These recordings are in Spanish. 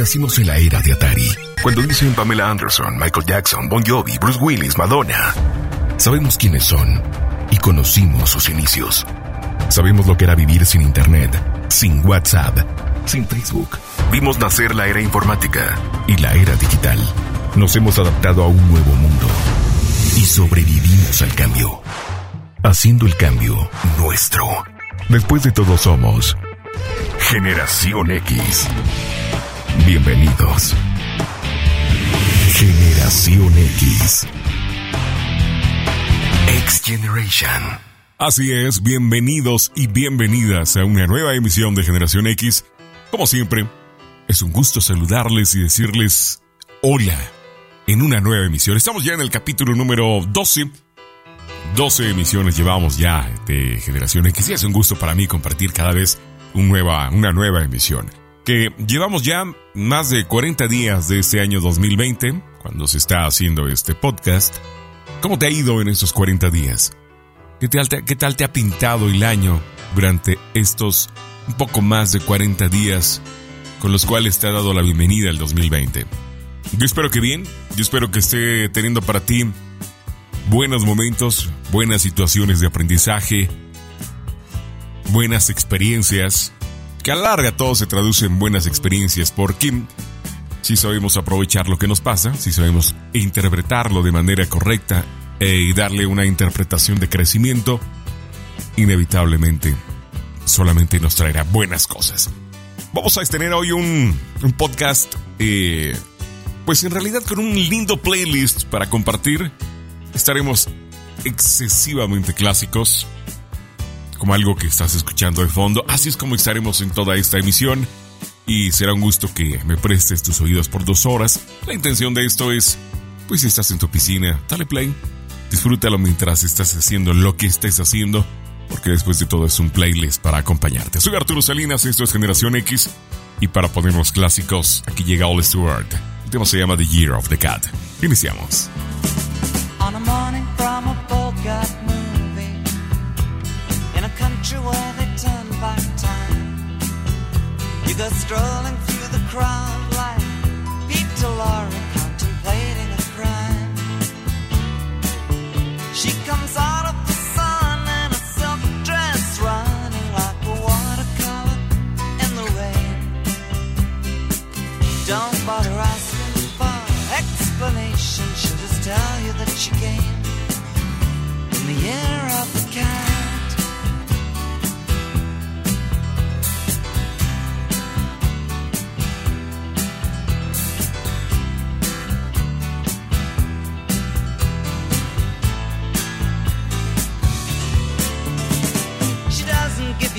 Nacimos en la era de Atari. Cuando dicen Pamela Anderson, Michael Jackson, Bon Jovi, Bruce Willis, Madonna, sabemos quiénes son y conocimos sus inicios. Sabemos lo que era vivir sin Internet, sin WhatsApp, sin Facebook. Vimos nacer la era informática y la era digital. Nos hemos adaptado a un nuevo mundo y sobrevivimos al cambio, haciendo el cambio nuestro. Después de todo somos Generación X. Bienvenidos. Generación X. X Generation. Así es, bienvenidos y bienvenidas a una nueva emisión de Generación X. Como siempre, es un gusto saludarles y decirles hola en una nueva emisión. Estamos ya en el capítulo número 12. 12 emisiones llevamos ya de Generación X y es un gusto para mí compartir cada vez una nueva emisión. Que llevamos ya más de 40 días de este año 2020, cuando se está haciendo este podcast. ¿Cómo te ha ido en estos 40 días? ¿Qué tal, te, ¿Qué tal te ha pintado el año durante estos un poco más de 40 días con los cuales te ha dado la bienvenida al 2020? Yo espero que bien, yo espero que esté teniendo para ti buenos momentos, buenas situaciones de aprendizaje, buenas experiencias, que a larga todo se traduce en buenas experiencias porque si sabemos aprovechar lo que nos pasa, si sabemos interpretarlo de manera correcta eh, y darle una interpretación de crecimiento, inevitablemente solamente nos traerá buenas cosas. Vamos a tener hoy un, un podcast, eh, pues en realidad con un lindo playlist para compartir. Estaremos excesivamente clásicos, como algo que estás escuchando de fondo. Así es como estaremos en toda esta emisión. Y será un gusto que me prestes tus oídos por dos horas. La intención de esto es, pues si estás en tu piscina, dale play. Disfrútalo mientras estás haciendo lo que estés haciendo. Porque después de todo es un playlist para acompañarte. Soy Arturo Salinas, esto es Generación X. Y para ponernos clásicos, aquí llega All Stewart. El tema se llama The Year of the Cat. Iniciamos. On In a where they turn back time? You go strolling through the crowd like Peter Lorre contemplating a crime. She comes out of the sun in a silk dress Running like a watercolor in the rain. Don't bother asking for explanation She'll just tell you that she came. In the year of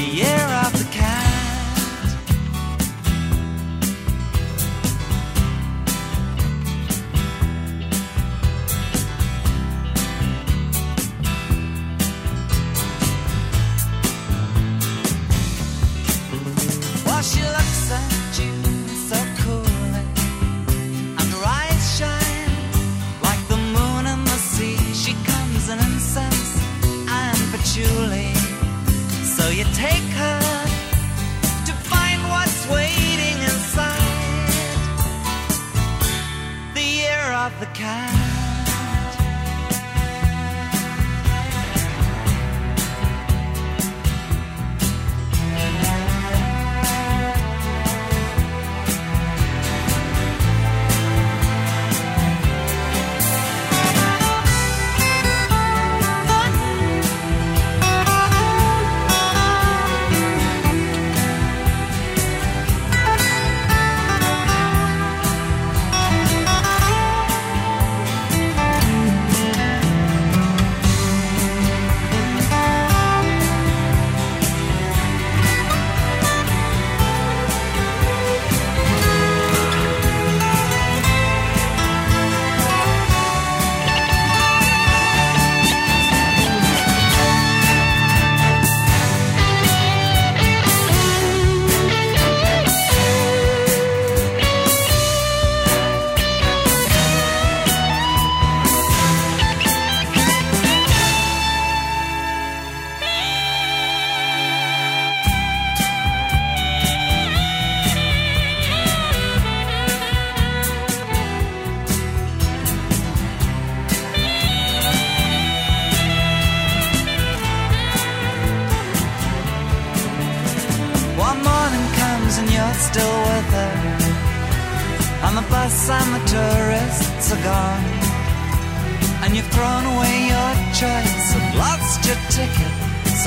the year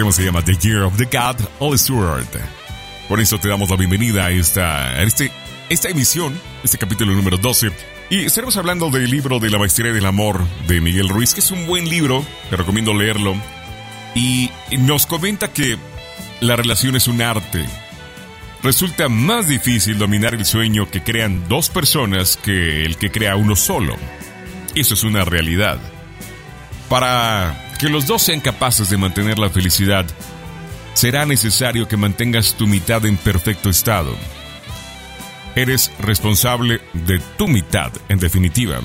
Tema se llama The Year of the God, All Stewart. Por eso te damos la bienvenida a esta, a este, esta emisión, este capítulo número 12. Y estaremos hablando del libro de la maestría del amor de Miguel Ruiz, que es un buen libro, te recomiendo leerlo. Y nos comenta que la relación es un arte. Resulta más difícil dominar el sueño que crean dos personas que el que crea uno solo. Eso es una realidad. Para que los dos sean capaces de mantener la felicidad, será necesario que mantengas tu mitad en perfecto estado. Eres responsable de tu mitad, en definitiva.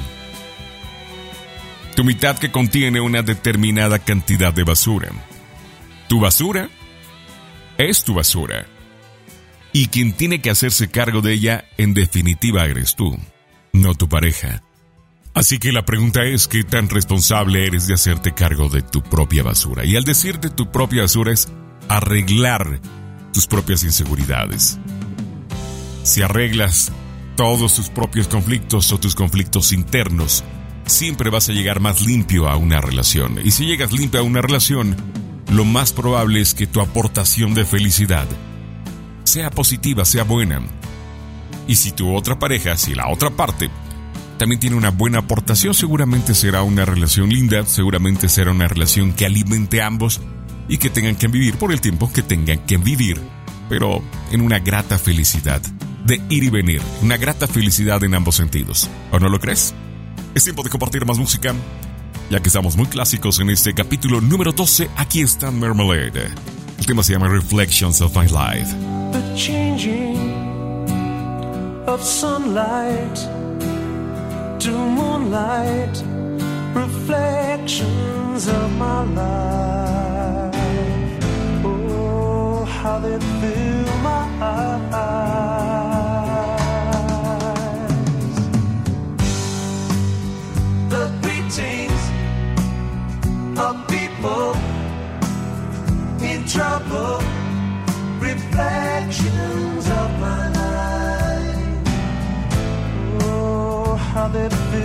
Tu mitad que contiene una determinada cantidad de basura. Tu basura es tu basura. Y quien tiene que hacerse cargo de ella, en definitiva, eres tú, no tu pareja. Así que la pregunta es qué tan responsable eres de hacerte cargo de tu propia basura. Y al decir de tu propia basura es arreglar tus propias inseguridades. Si arreglas todos tus propios conflictos o tus conflictos internos, siempre vas a llegar más limpio a una relación. Y si llegas limpio a una relación, lo más probable es que tu aportación de felicidad sea positiva, sea buena. Y si tu otra pareja, si la otra parte, también tiene una buena aportación, seguramente será una relación linda, seguramente será una relación que alimente a ambos y que tengan que vivir por el tiempo que tengan que vivir, pero en una grata felicidad de ir y venir, una grata felicidad en ambos sentidos. ¿O no lo crees? Es tiempo de compartir más música, ya que estamos muy clásicos en este capítulo número 12, aquí está Marmalade. El tema se llama Reflections of My Life. To moonlight, reflections of my life. Oh, how they fill my eyes. The greetings of people in trouble reflections of that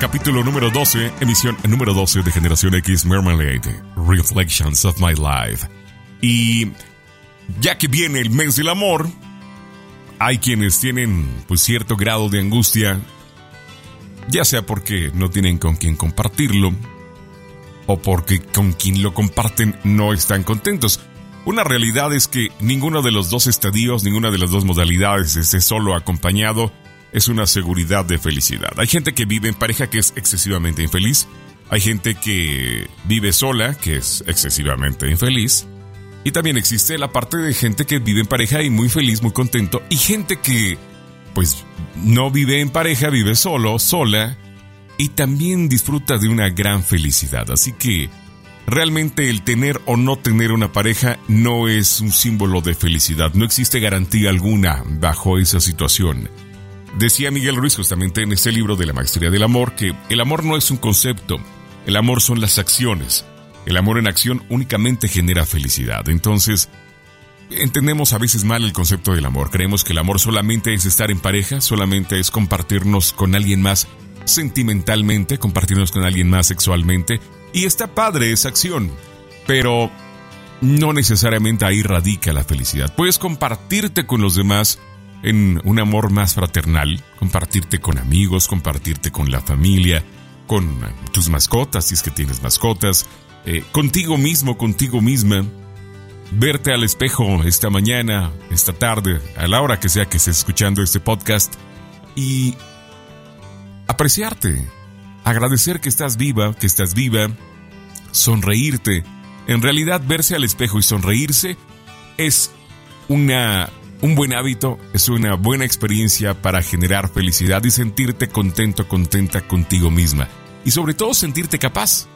capítulo número 12, emisión número 12 de Generación X Marmalade, Reflections of My Life. Y ya que viene el mes del amor, hay quienes tienen pues cierto grado de angustia, ya sea porque no tienen con quien compartirlo, o porque con quien lo comparten no están contentos. Una realidad es que ninguno de los dos estadios, ninguna de las dos modalidades, esté solo acompañado, es una seguridad de felicidad. Hay gente que vive en pareja que es excesivamente infeliz, hay gente que vive sola, que es excesivamente infeliz, y también existe la parte de gente que vive en pareja y muy feliz, muy contento, y gente que pues no vive en pareja, vive solo, sola, y también disfruta de una gran felicidad. Así que realmente el tener o no tener una pareja no es un símbolo de felicidad, no existe garantía alguna bajo esa situación. Decía Miguel Ruiz justamente en este libro de la Maestría del Amor que el amor no es un concepto, el amor son las acciones. El amor en acción únicamente genera felicidad. Entonces, entendemos a veces mal el concepto del amor. Creemos que el amor solamente es estar en pareja, solamente es compartirnos con alguien más sentimentalmente, compartirnos con alguien más sexualmente. Y está padre esa acción, pero no necesariamente ahí radica la felicidad. Puedes compartirte con los demás en un amor más fraternal, compartirte con amigos, compartirte con la familia, con tus mascotas, si es que tienes mascotas, eh, contigo mismo, contigo misma, verte al espejo esta mañana, esta tarde, a la hora que sea que estés escuchando este podcast y apreciarte, agradecer que estás viva, que estás viva, sonreírte. En realidad, verse al espejo y sonreírse es una, un buen hábito, es una buena experiencia para generar felicidad y sentirte contento, contenta contigo misma. Y sobre todo sentirte capaz,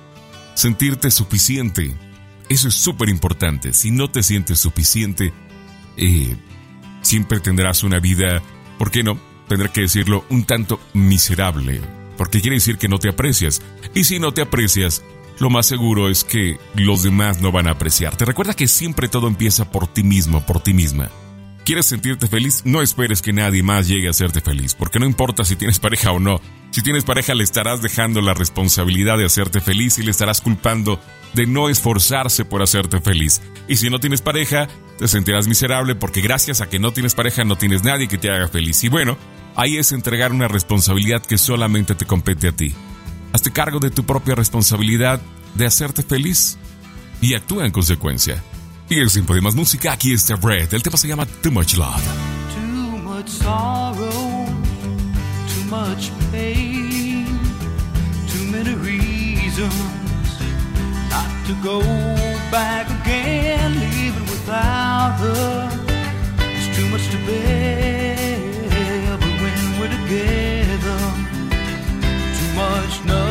sentirte suficiente. Eso es súper importante. Si no te sientes suficiente, eh, siempre tendrás una vida, ¿por qué no? Tendré que decirlo, un tanto miserable. Porque quiere decir que no te aprecias. Y si no te aprecias, lo más seguro es que los demás no van a apreciarte. Recuerda que siempre todo empieza por ti mismo, por ti misma. ¿Quieres sentirte feliz? No esperes que nadie más llegue a hacerte feliz, porque no importa si tienes pareja o no. Si tienes pareja le estarás dejando la responsabilidad de hacerte feliz y le estarás culpando de no esforzarse por hacerte feliz. Y si no tienes pareja, te sentirás miserable porque gracias a que no tienes pareja no tienes nadie que te haga feliz. Y bueno, ahí es entregar una responsabilidad que solamente te compete a ti. Hazte cargo de tu propia responsabilidad de hacerte feliz y actúa en consecuencia. Y el tiempo de más música, aquí está Brett. El tema se llama Too Much Love. Too much sorrow, too much pain, too many reasons not to go back again, leaving without her. It's too much to bear, but when we're together, too much nothing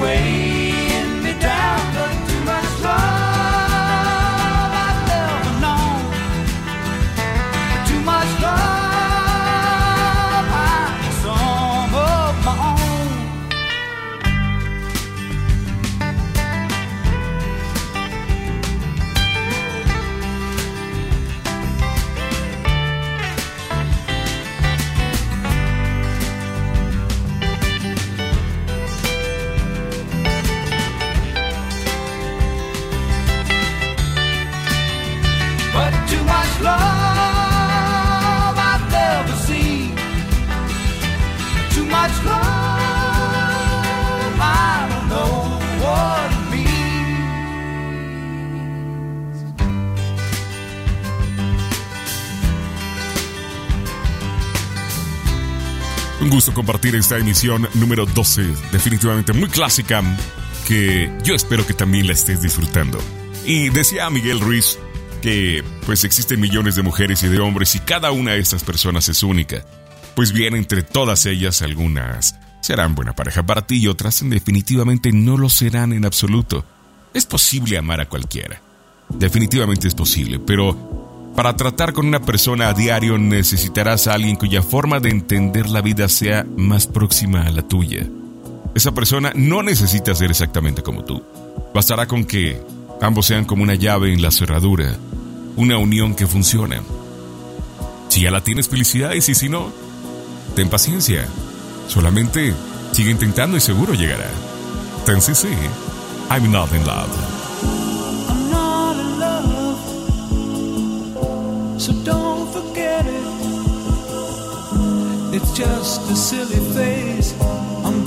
way. Un gusto compartir esta emisión número 12, definitivamente muy clásica, que yo espero que también la estés disfrutando. Y decía Miguel Ruiz que pues existen millones de mujeres y de hombres y cada una de estas personas es única. Pues bien, entre todas ellas algunas serán buena pareja para ti y otras definitivamente no lo serán en absoluto. Es posible amar a cualquiera. Definitivamente es posible, pero para tratar con una persona a diario necesitarás a alguien cuya forma de entender la vida sea más próxima a la tuya. Esa persona no necesita ser exactamente como tú. Bastará con que ambos sean como una llave en la cerradura, una unión que funciona. Si ya la tienes, felicidades y si no, ten paciencia. Solamente sigue intentando y seguro llegará. Ten sí, I'm not in love. So don't forget it. It's just a silly phase I'm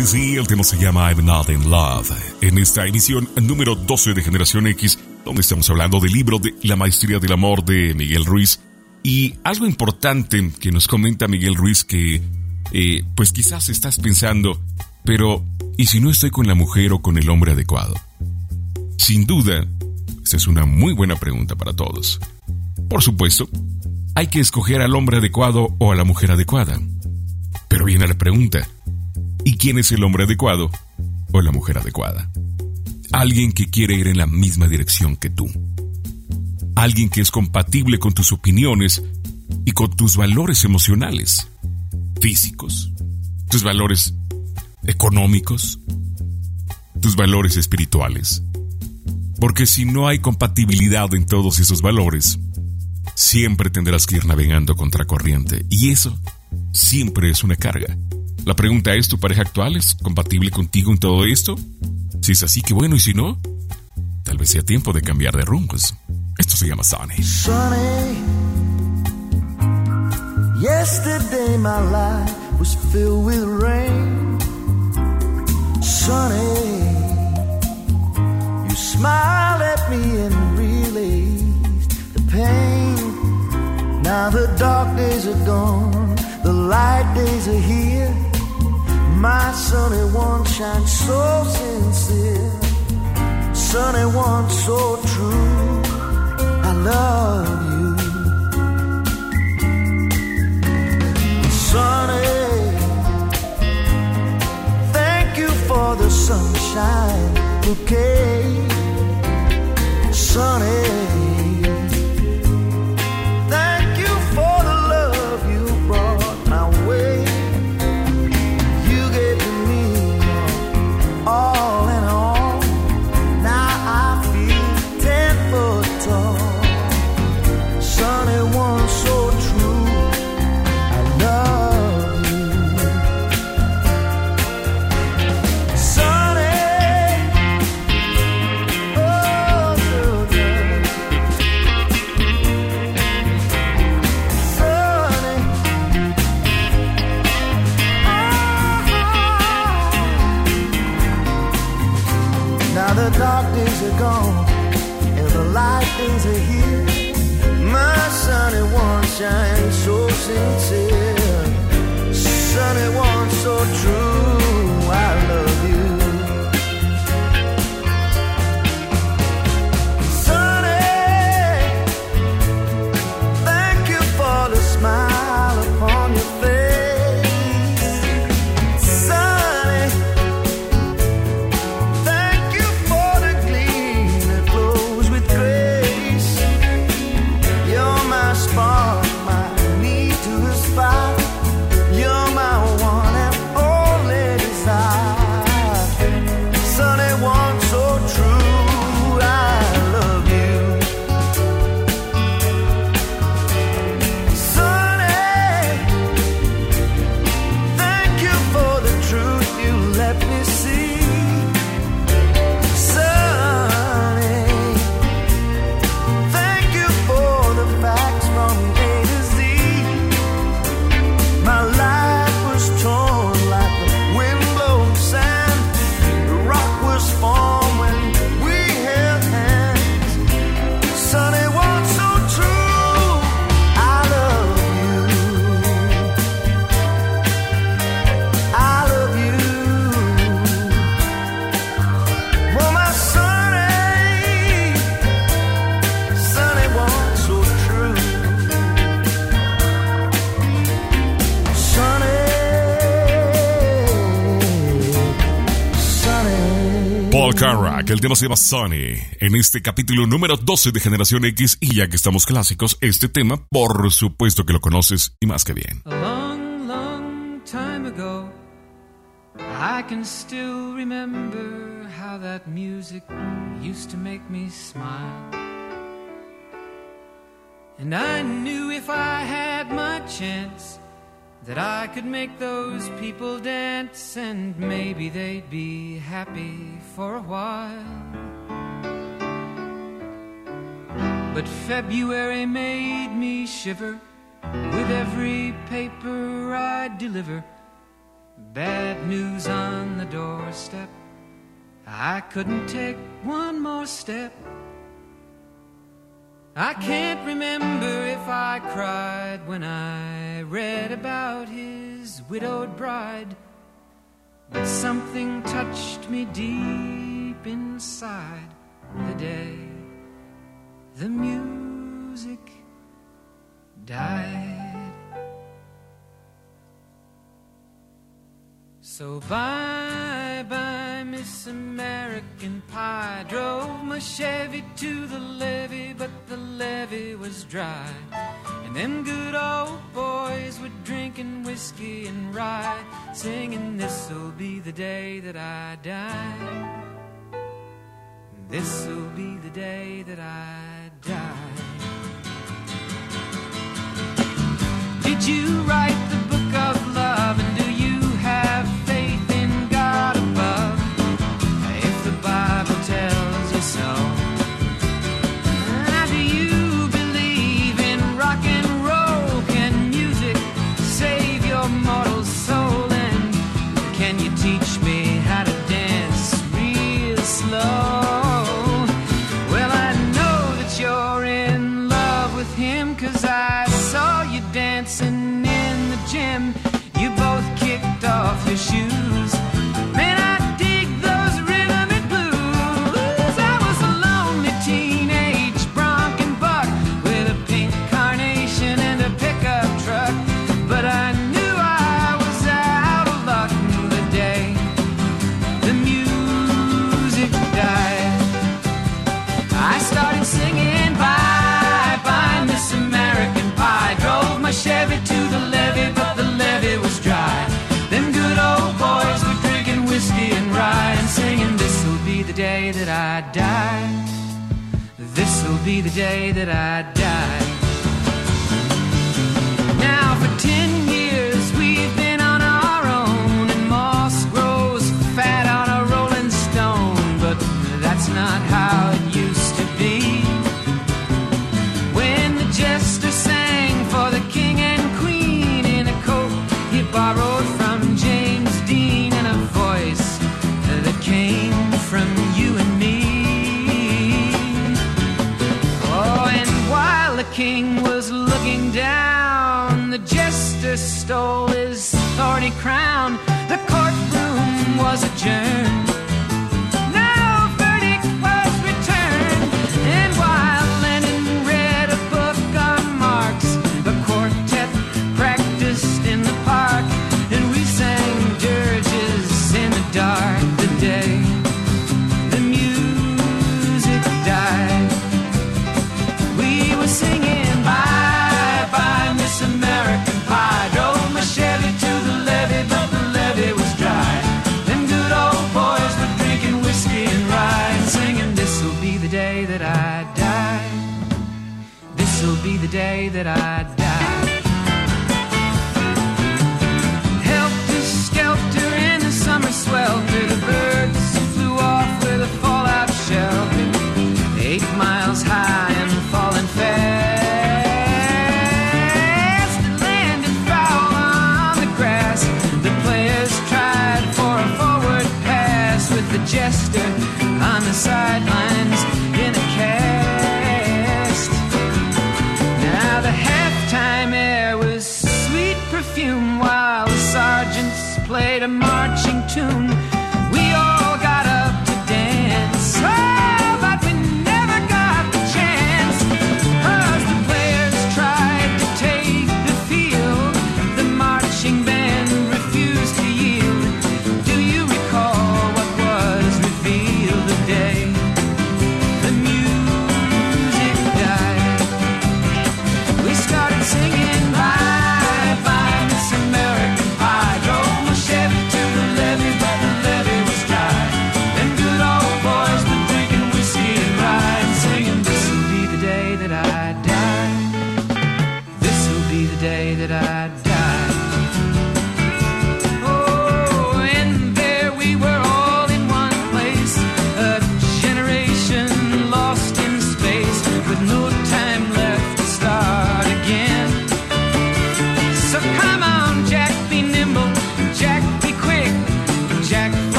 10cc, el tema se llama I'm Not in Love. En esta emisión número 12 de Generación X, donde estamos hablando del libro de La Maestría del Amor de Miguel Ruiz. Y algo importante que nos comenta Miguel Ruiz que, eh, pues quizás estás pensando, pero ¿y si no estoy con la mujer o con el hombre adecuado? Sin duda, esta es una muy buena pregunta para todos. Por supuesto, hay que escoger al hombre adecuado o a la mujer adecuada. Pero viene la pregunta, ¿y quién es el hombre adecuado o la mujer adecuada? Alguien que quiere ir en la misma dirección que tú. Alguien que es compatible con tus opiniones y con tus valores emocionales, físicos, tus valores económicos, tus valores espirituales. Porque si no hay compatibilidad en todos esos valores, siempre tendrás que ir navegando contra corriente. Y eso siempre es una carga. La pregunta es, ¿tu pareja actual es compatible contigo en todo esto? Si es así, que bueno, y si no, tal vez sea tiempo de cambiar de rumbos. Esto se llama Sunny. Sunny. Yesterday my life was filled with rain. Sunny. You smiled at me and released the pain. Now the dark days are gone, the light days are here. My sunny one shines so sincere, sunny one so true. I love you. Sunny, thank you for the sunshine bouquet. Sunny, one shines so sincere, sunny one so true. Carrack, el tema se llama Sunny, en este capítulo número 12 de Generación X, y ya que estamos clásicos, este tema, por supuesto que lo conoces y más que bien. A long, long time ago, I can still remember how that music used to make me smile. And I knew if I had my chance that I could make those people dance and maybe they'd be happy for a while. But February made me shiver with every paper I deliver. Bad news on the doorstep. I couldn't take one more step. I can't remember if I cried when I read about his widowed bride. Something touched me deep inside the day the music died. So bye bye, Miss American Pie. Drove my Chevy to the levee, but the levee was dry. And them good old boys were drinking whiskey and rye, singing, This'll be the day that I die. This'll be the day that I die. Did you write? day that I crown. The courtroom was adjourned.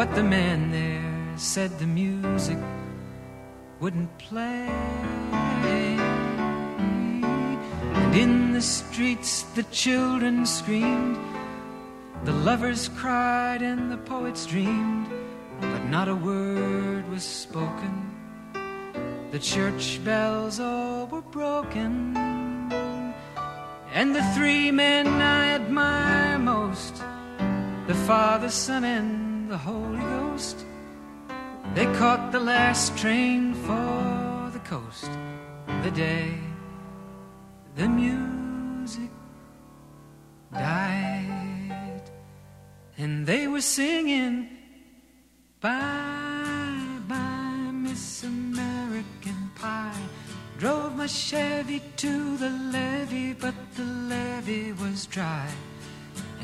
But the man there said the music wouldn't play. And in the streets the children screamed, the lovers cried, and the poets dreamed. But not a word was spoken. The church bells all were broken. And the three men I admire most the Father, Son, and the Holy Ghost they caught the last train for the coast the day the music died. And they were singing. Bye, bye, Miss American Pie. Drove my Chevy to the levee, but the levee was dry.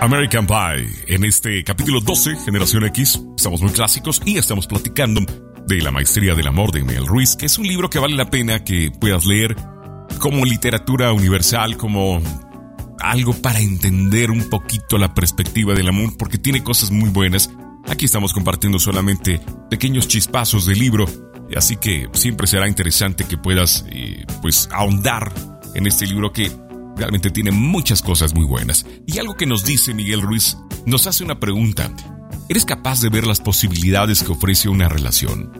American Pie. En este capítulo 12, Generación X, estamos muy clásicos y estamos platicando de La Maestría del Amor de Mel Ruiz, que es un libro que vale la pena que puedas leer como literatura universal, como algo para entender un poquito la perspectiva del amor, porque tiene cosas muy buenas. Aquí estamos compartiendo solamente pequeños chispazos del libro, así que siempre será interesante que puedas eh, pues ahondar en este libro que realmente tiene muchas cosas muy buenas. Y algo que nos dice Miguel Ruiz, nos hace una pregunta. ¿Eres capaz de ver las posibilidades que ofrece una relación?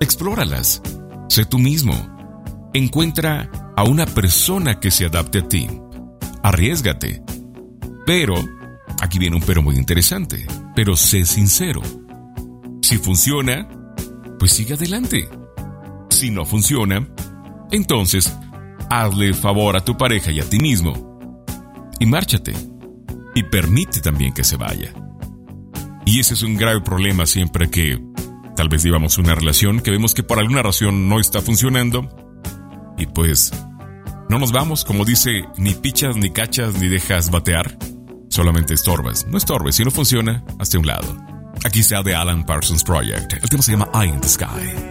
Explóralas. Sé tú mismo. Encuentra a una persona que se adapte a ti. Arriesgate. Pero, aquí viene un pero muy interesante, pero sé sincero. Si funciona, pues sigue adelante. Si no funciona, entonces hazle favor a tu pareja y a ti mismo. Y márchate. Y permite también que se vaya. Y ese es un grave problema siempre que tal vez llevamos una relación que vemos que por alguna razón no está funcionando. Y pues no nos vamos, como dice, ni pichas, ni cachas, ni dejas batear. Solamente estorbas. No estorbes, si no funciona, hazte un lado. Aquí está The Alan Parsons Project. El tema se llama Eye in the Sky.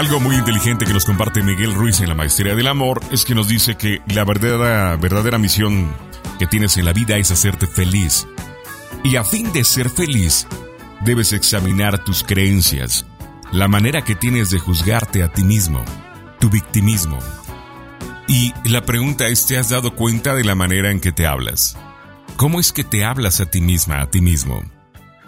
Algo muy inteligente que nos comparte Miguel Ruiz en la Maestría del Amor es que nos dice que la verdadera, verdadera misión que tienes en la vida es hacerte feliz. Y a fin de ser feliz, debes examinar tus creencias, la manera que tienes de juzgarte a ti mismo, tu victimismo. Y la pregunta es, ¿te has dado cuenta de la manera en que te hablas? ¿Cómo es que te hablas a ti misma, a ti mismo?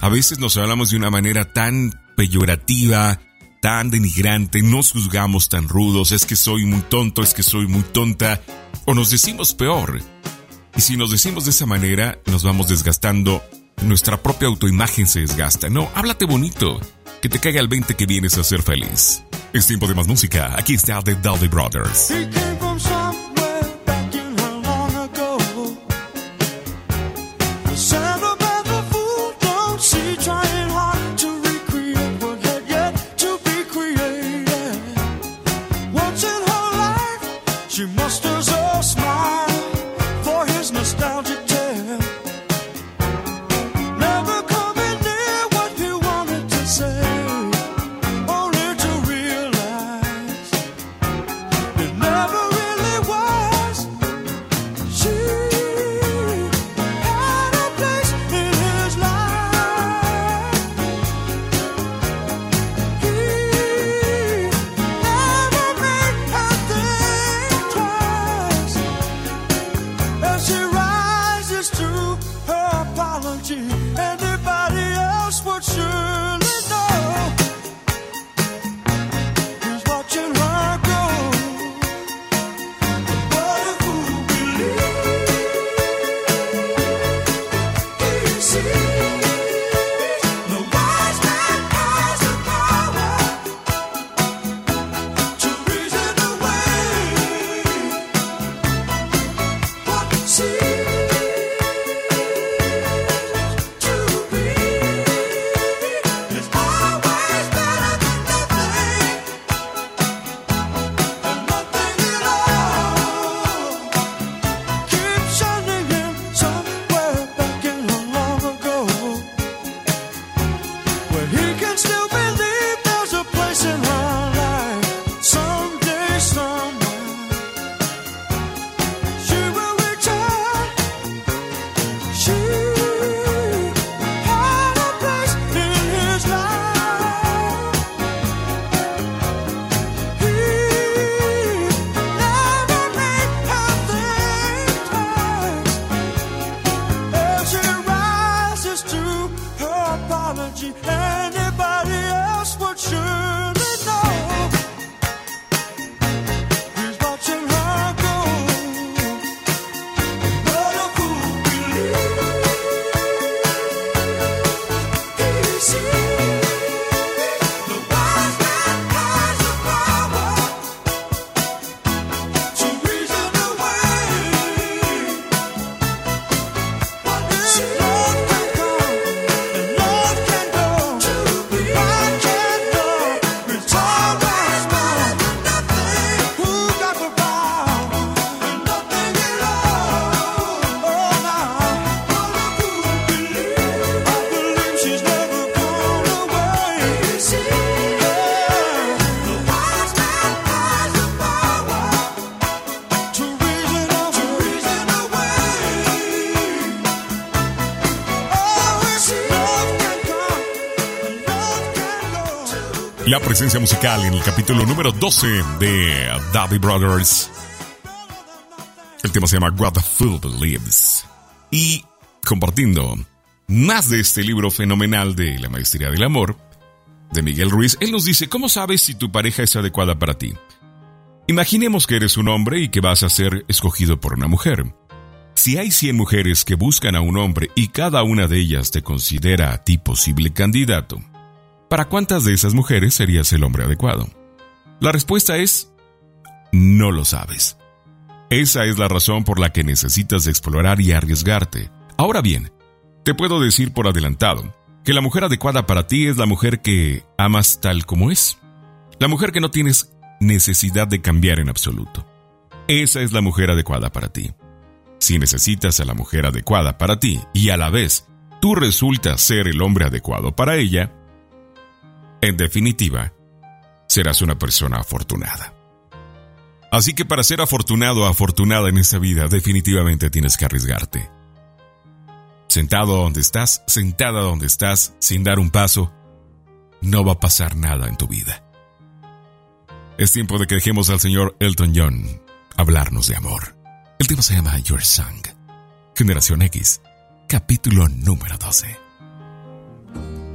A veces nos hablamos de una manera tan peyorativa, tan denigrante, nos juzgamos tan rudos, es que soy muy tonto, es que soy muy tonta, o nos decimos peor. Y si nos decimos de esa manera, nos vamos desgastando, nuestra propia autoimagen se desgasta. No, háblate bonito, que te caiga el 20 que vienes a ser feliz. Es tiempo de más música, aquí está The Dowdy Brothers. la presencia musical en el capítulo número 12 de Daddy Brothers. El tema se llama What the Fool Believes. Y compartiendo más de este libro fenomenal de La Maestría del Amor, de Miguel Ruiz, él nos dice, ¿cómo sabes si tu pareja es adecuada para ti? Imaginemos que eres un hombre y que vas a ser escogido por una mujer. Si hay 100 mujeres que buscan a un hombre y cada una de ellas te considera a ti posible candidato, ¿para cuántas de esas mujeres serías el hombre adecuado? La respuesta es, no lo sabes. Esa es la razón por la que necesitas explorar y arriesgarte. Ahora bien, te puedo decir por adelantado que la mujer adecuada para ti es la mujer que amas tal como es. La mujer que no tienes necesidad de cambiar en absoluto. Esa es la mujer adecuada para ti. Si necesitas a la mujer adecuada para ti y a la vez tú resultas ser el hombre adecuado para ella, en definitiva, serás una persona afortunada. Así que para ser afortunado o afortunada en esta vida, definitivamente tienes que arriesgarte. Sentado donde estás, sentada donde estás, sin dar un paso, no va a pasar nada en tu vida. Es tiempo de que dejemos al señor Elton John hablarnos de amor. El tema se llama Your Song. Generación X, capítulo número 12.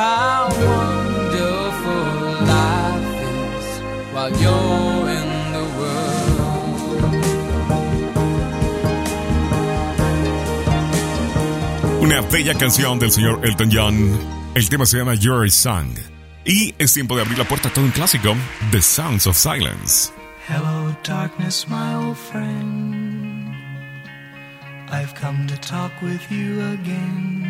how wonderful life is while you're in the world. Una bella canción del señor Elton John. El tema se llama Your Song. Y es tiempo de abrir la puerta a todo un clásico, The Sounds of Silence. Hello, darkness, my old friend. I've come to talk with you again.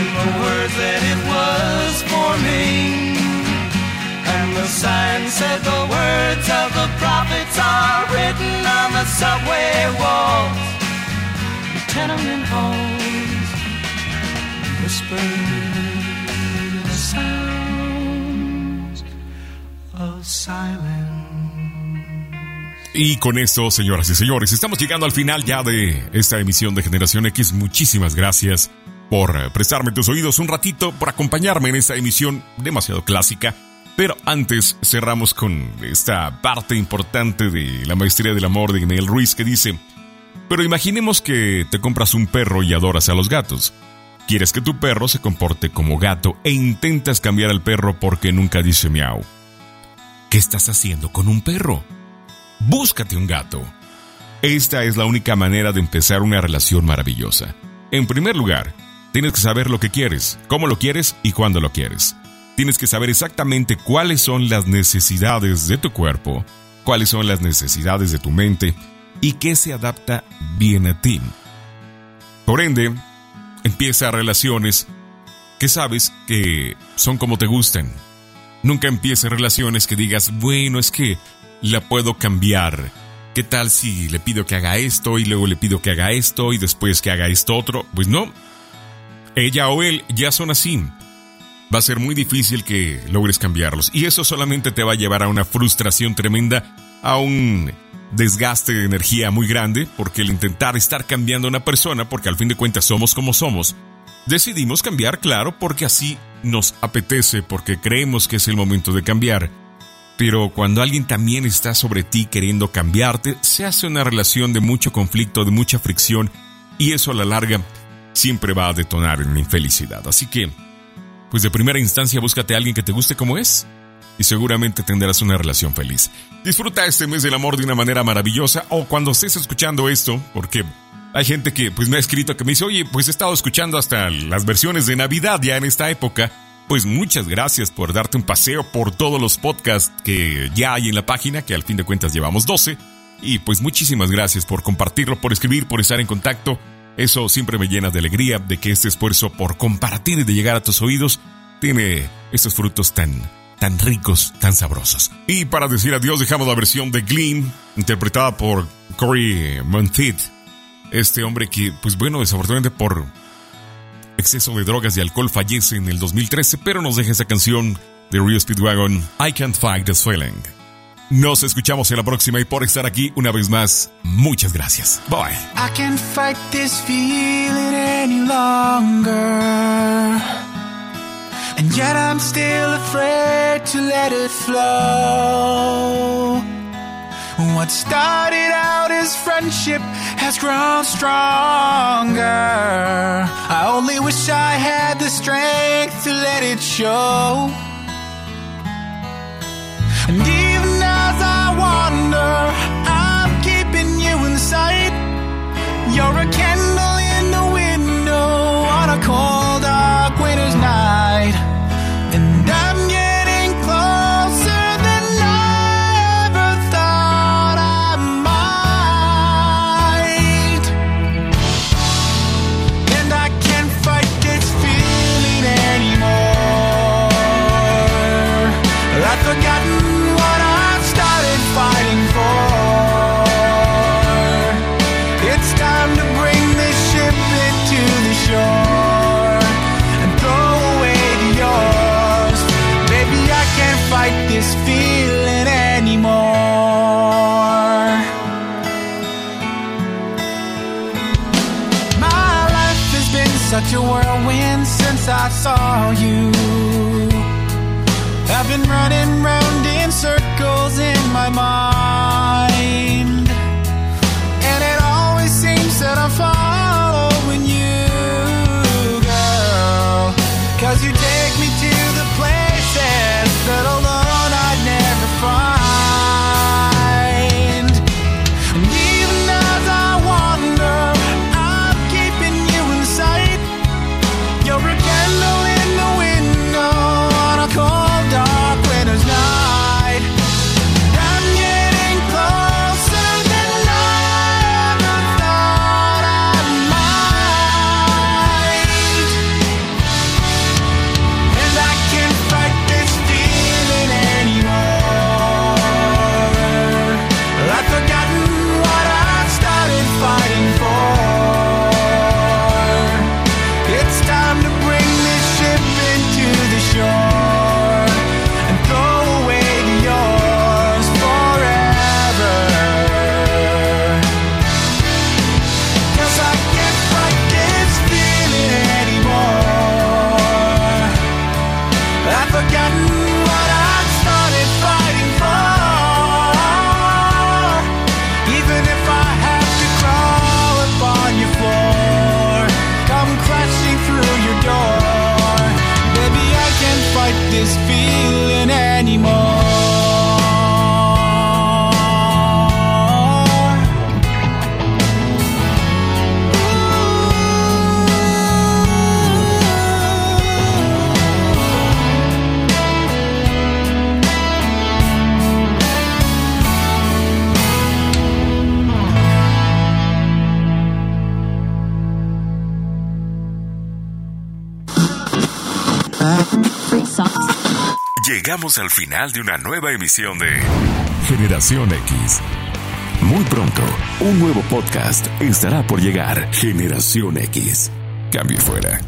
Said the words that it was for and the signs and the words of the prophets are written Y con esto, señoras y señores, estamos llegando al final ya de esta emisión de Generación X. Muchísimas gracias por prestarme tus oídos un ratito, por acompañarme en esta emisión demasiado clásica. Pero antes cerramos con esta parte importante de la maestría del amor de Neil Ruiz que dice, pero imaginemos que te compras un perro y adoras a los gatos. Quieres que tu perro se comporte como gato e intentas cambiar al perro porque nunca dice miau. ¿Qué estás haciendo con un perro? Búscate un gato. Esta es la única manera de empezar una relación maravillosa. En primer lugar, tienes que saber lo que quieres, cómo lo quieres y cuándo lo quieres. Tienes que saber exactamente cuáles son las necesidades de tu cuerpo, cuáles son las necesidades de tu mente y qué se adapta bien a ti. Por ende, empieza relaciones que sabes que son como te gustan. Nunca empieces relaciones que digas, bueno, es que la puedo cambiar. ¿Qué tal si le pido que haga esto y luego le pido que haga esto y después que haga esto otro? Pues no. Ella o él ya son así. Va a ser muy difícil que logres cambiarlos. Y eso solamente te va a llevar a una frustración tremenda, a un desgaste de energía muy grande, porque el intentar estar cambiando a una persona, porque al fin de cuentas somos como somos, decidimos cambiar, claro, porque así nos apetece, porque creemos que es el momento de cambiar. Pero cuando alguien también está sobre ti queriendo cambiarte, se hace una relación de mucho conflicto, de mucha fricción, y eso a la larga siempre va a detonar en la infelicidad. Así que, pues de primera instancia búscate a alguien que te guste como es, y seguramente tendrás una relación feliz. Disfruta este mes del amor de una manera maravillosa, o cuando estés escuchando esto, porque hay gente que pues me ha escrito que me dice, oye, pues he estado escuchando hasta las versiones de Navidad ya en esta época, pues muchas gracias por darte un paseo por todos los podcasts que ya hay en la página, que al fin de cuentas llevamos 12. Y pues muchísimas gracias por compartirlo, por escribir, por estar en contacto. Eso siempre me llena de alegría de que este esfuerzo por compartir y de llegar a tus oídos tiene estos frutos tan, tan ricos, tan sabrosos. Y para decir adiós dejamos la versión de Gleam, interpretada por Corey Monteith. Este hombre que, pues bueno, desafortunadamente por exceso de drogas y alcohol fallece en el 2013, pero nos deja esa canción de Rio Speedwagon, I Can't Fight This Feeling. Nos escuchamos en la próxima y por estar aquí una vez más, muchas gracias. Bye. I can't fight this feeling any longer. And yet I'm still afraid to let it flow. What started out as friendship has grown stronger. I only wish I had the strength to let it show. Sight. You're a candle in the window on a cold, saw you. Al final de una nueva emisión de Generación X. Muy pronto, un nuevo podcast estará por llegar. Generación X. Cambio fuera.